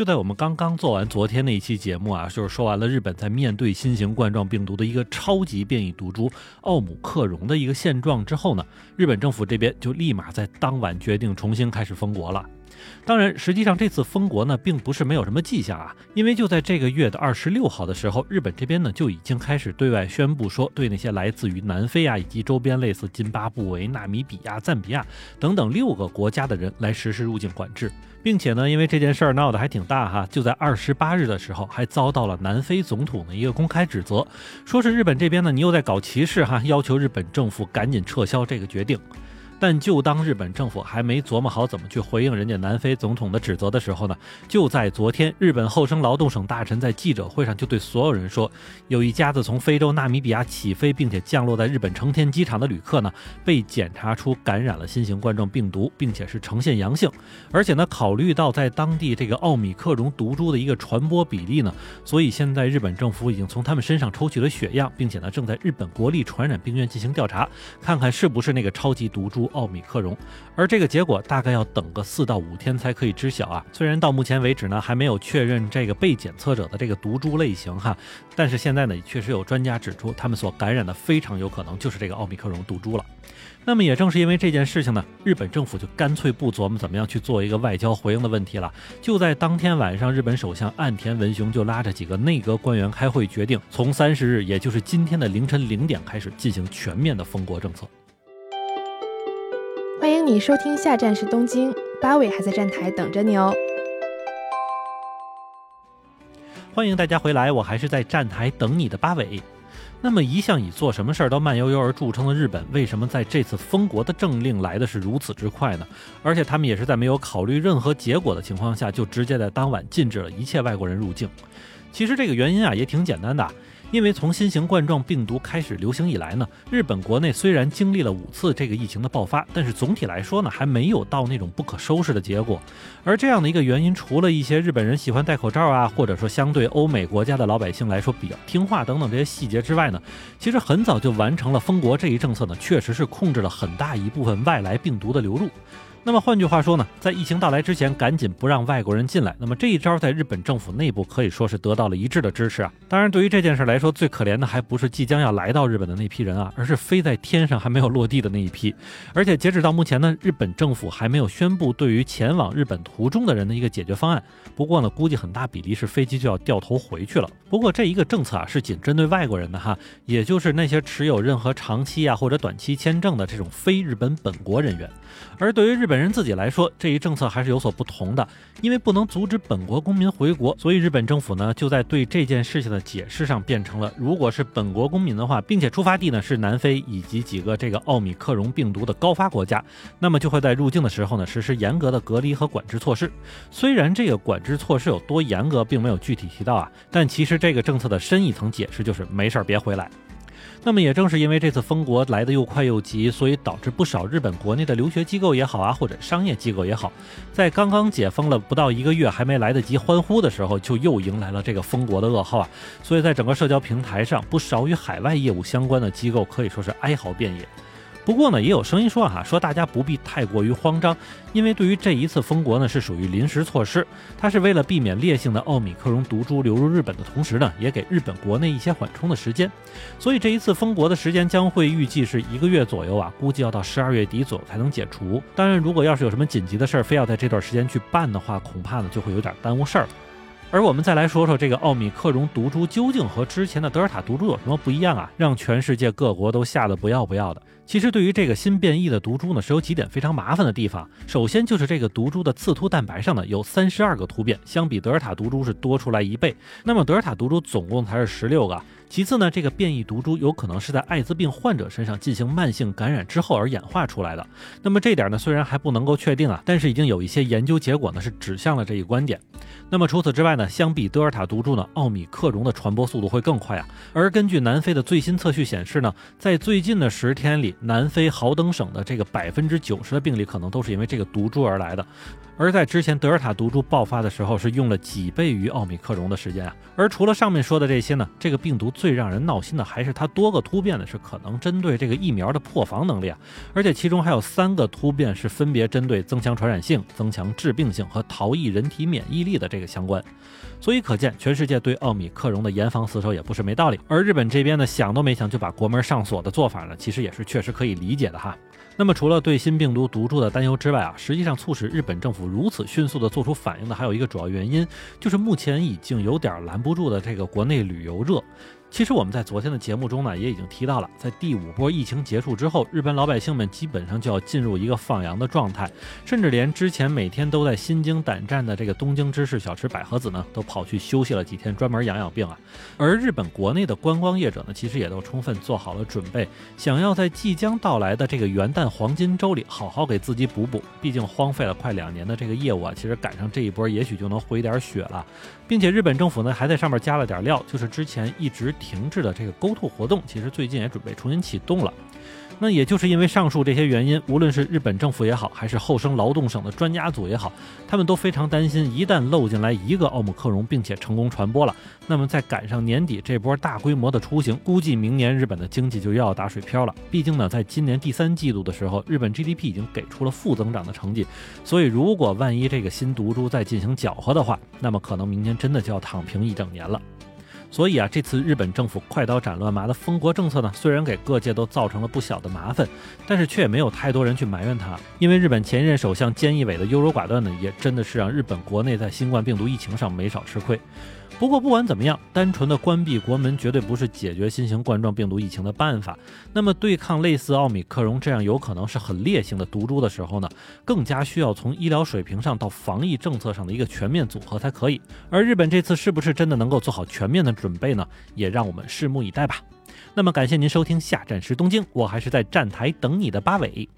就在我们刚刚做完昨天那一期节目啊，就是说完了日本在面对新型冠状病毒的一个超级变异毒株奥姆克戎的一个现状之后呢，日本政府这边就立马在当晚决定重新开始封国了。当然，实际上这次封国呢，并不是没有什么迹象啊，因为就在这个月的二十六号的时候，日本这边呢就已经开始对外宣布说，对那些来自于南非啊以及周边类似津巴布韦、纳米比亚、赞比亚等等六个国家的人来实施入境管制，并且呢，因为这件事儿闹得还挺大哈，就在二十八日的时候，还遭到了南非总统的一个公开指责，说是日本这边呢，你又在搞歧视哈，要求日本政府赶紧撤销这个决定。但就当日本政府还没琢磨好怎么去回应人家南非总统的指责的时候呢，就在昨天，日本厚生劳动省大臣在记者会上就对所有人说，有一家子从非洲纳米比亚起飞并且降落在日本成田机场的旅客呢，被检查出感染了新型冠状病毒，并且是呈现阳性。而且呢，考虑到在当地这个奥米克戎毒株的一个传播比例呢，所以现在日本政府已经从他们身上抽取了血样，并且呢，正在日本国立传染病院进行调查，看看是不是那个超级毒株。奥米克戎，而这个结果大概要等个四到五天才可以知晓啊。虽然到目前为止呢，还没有确认这个被检测者的这个毒株类型哈，但是现在呢，确实有专家指出，他们所感染的非常有可能就是这个奥米克戎毒株了。那么也正是因为这件事情呢，日本政府就干脆不琢磨怎么样去做一个外交回应的问题了。就在当天晚上，日本首相岸田文雄就拉着几个内阁官员开会，决定从三十日，也就是今天的凌晨零点开始进行全面的封国政策。欢迎你收听，下站是东京，八尾还在站台等着你哦。欢迎大家回来，我还是在站台等你的八尾。那么一向以做什么事儿都慢悠悠而著称的日本，为什么在这次封国的政令来的是如此之快呢？而且他们也是在没有考虑任何结果的情况下，就直接在当晚禁止了一切外国人入境。其实这个原因啊，也挺简单的。因为从新型冠状病毒开始流行以来呢，日本国内虽然经历了五次这个疫情的爆发，但是总体来说呢，还没有到那种不可收拾的结果。而这样的一个原因，除了一些日本人喜欢戴口罩啊，或者说相对欧美国家的老百姓来说比较听话等等这些细节之外呢，其实很早就完成了封国这一政策呢，确实是控制了很大一部分外来病毒的流入。那么换句话说呢，在疫情到来之前，赶紧不让外国人进来。那么这一招在日本政府内部可以说是得到了一致的支持啊。当然，对于这件事来说，最可怜的还不是即将要来到日本的那批人啊，而是飞在天上还没有落地的那一批。而且截止到目前呢，日本政府还没有宣布对于前往日本途中的人的一个解决方案。不过呢，估计很大比例是飞机就要掉头回去了。不过这一个政策啊，是仅针对外国人的哈，也就是那些持有任何长期啊或者短期签证的这种非日本本国人员。而对于日本人自己来说，这一政策还是有所不同的，因为不能阻止本国公民回国，所以日本政府呢就在对这件事情的解释上变成了：如果是本国公民的话，并且出发地呢是南非以及几个这个奥米克戎病毒的高发国家，那么就会在入境的时候呢实施严格的隔离和管制措施。虽然这个管制措施有多严格，并没有具体提到啊，但其实这个政策的深一层解释就是没事儿别回来。那么也正是因为这次封国来的又快又急，所以导致不少日本国内的留学机构也好啊，或者商业机构也好，在刚刚解封了不到一个月，还没来得及欢呼的时候，就又迎来了这个封国的噩耗啊！所以在整个社交平台上，不少与海外业务相关的机构可以说是哀嚎遍野。不过呢，也有声音说哈，说大家不必太过于慌张，因为对于这一次封国呢，是属于临时措施，它是为了避免烈性的奥米克戎毒株流入日本的同时呢，也给日本国内一些缓冲的时间。所以这一次封国的时间将会预计是一个月左右啊，估计要到十二月底左右才能解除。当然，如果要是有什么紧急的事儿，非要在这段时间去办的话，恐怕呢就会有点耽误事儿。而我们再来说说这个奥米克戎毒株究竟和之前的德尔塔毒株有什么不一样啊？让全世界各国都吓得不要不要的。其实对于这个新变异的毒株呢，是有几点非常麻烦的地方。首先就是这个毒株的刺突蛋白上呢有三十二个突变，相比德尔塔毒株是多出来一倍。那么德尔塔毒株总共才是十六个。其次呢，这个变异毒株有可能是在艾滋病患者身上进行慢性感染之后而演化出来的。那么这点呢，虽然还不能够确定啊，但是已经有一些研究结果呢是指向了这一观点。那么除此之外呢，相比德尔塔毒株呢，奥米克戎的传播速度会更快啊。而根据南非的最新测序显示呢，在最近的十天里，南非豪登省的这个百分之九十的病例可能都是因为这个毒株而来的。而在之前德尔塔毒株爆发的时候，是用了几倍于奥米克戎的时间啊。而除了上面说的这些呢，这个病毒最让人闹心的还是它多个突变呢是可能针对这个疫苗的破防能力啊，而且其中还有三个突变是分别针对增强传染性、增强致病性和逃逸人体免疫力的这个相关。所以可见，全世界对奥米克戎的严防死守也不是没道理。而日本这边呢，想都没想就把国门上锁的做法呢，其实也是确实可以理解的哈。那么，除了对新病毒毒株的担忧之外啊，实际上促使日本政府如此迅速的做出反应的，还有一个主要原因，就是目前已经有点拦不住的这个国内旅游热。其实我们在昨天的节目中呢，也已经提到了，在第五波疫情结束之后，日本老百姓们基本上就要进入一个放羊的状态，甚至连之前每天都在心惊胆战的这个东京芝士小吃百合子呢，都跑去休息了几天，专门养养病啊。而日本国内的观光业者呢，其实也都充分做好了准备，想要在即将到来的这个元旦黄金周里好好给自己补补。毕竟荒废了快两年的这个业务啊，其实赶上这一波，也许就能回点血了。并且日本政府呢，还在上面加了点料，就是之前一直。停滞的这个 Go To 活动，其实最近也准备重新启动了。那也就是因为上述这些原因，无论是日本政府也好，还是厚生劳动省的专家组也好，他们都非常担心，一旦漏进来一个奥姆克戎，并且成功传播了，那么再赶上年底这波大规模的出行，估计明年日本的经济就又要打水漂了。毕竟呢，在今年第三季度的时候，日本 GDP 已经给出了负增长的成绩，所以如果万一这个新毒株再进行搅和的话，那么可能明年真的就要躺平一整年了。所以啊，这次日本政府快刀斩乱麻的封国政策呢，虽然给各界都造成了不小的麻烦，但是却也没有太多人去埋怨他，因为日本前任首相菅义伟的优柔寡断呢，也真的是让日本国内在新冠病毒疫情上没少吃亏。不过不管怎么样，单纯的关闭国门绝对不是解决新型冠状病毒疫情的办法。那么对抗类似奥米克戎这样有可能是很烈性的毒株的时候呢，更加需要从医疗水平上到防疫政策上的一个全面组合才可以。而日本这次是不是真的能够做好全面的准备呢？也让我们拭目以待吧。那么感谢您收听下站时东京，我还是在站台等你的八尾。